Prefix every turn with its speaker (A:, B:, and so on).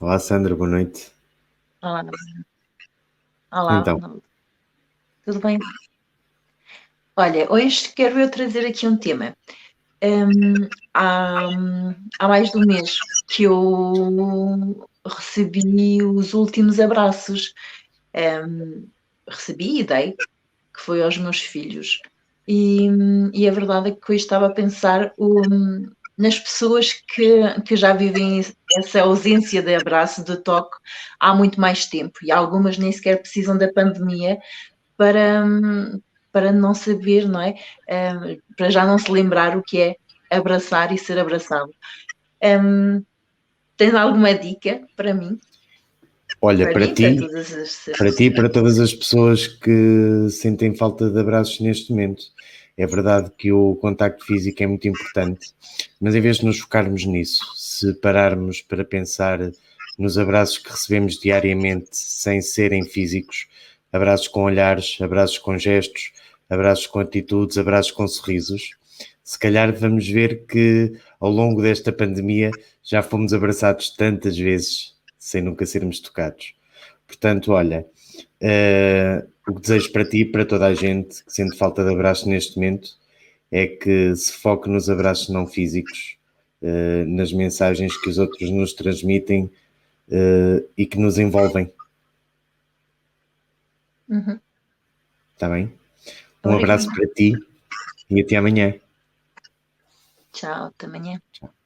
A: Olá, Sandra, boa noite.
B: Olá. Olá.
A: Então.
B: Tudo bem? Olha, hoje quero eu trazer aqui um tema. Um, há, há mais de um mês que eu recebi os últimos abraços. Um, recebi e dei, que foi aos meus filhos. E, e a verdade é que eu estava a pensar um, nas pessoas que, que já vivem essa ausência de abraço, de toque, há muito mais tempo. E algumas nem sequer precisam da pandemia para, para não saber, não é? Para já não se lembrar o que é abraçar e ser abraçado. Um, tens alguma dica para mim?
A: Olha, para, para ti, para, para ti e para todas as pessoas que sentem falta de abraços neste momento. É verdade que o contacto físico é muito importante, mas em vez de nos focarmos nisso, se pararmos para pensar nos abraços que recebemos diariamente sem serem físicos, abraços com olhares, abraços com gestos, abraços com atitudes, abraços com sorrisos, se calhar vamos ver que ao longo desta pandemia já fomos abraçados tantas vezes sem nunca sermos tocados. Portanto, olha, uh, o que desejo para ti e para toda a gente que sente falta de abraço neste momento é que se foque nos abraços não físicos, uh, nas mensagens que os outros nos transmitem uh, e que nos envolvem.
B: Uhum.
A: Está bem? Um abraço para ti e até amanhã.
B: Tchau, até amanhã.
A: Tchau.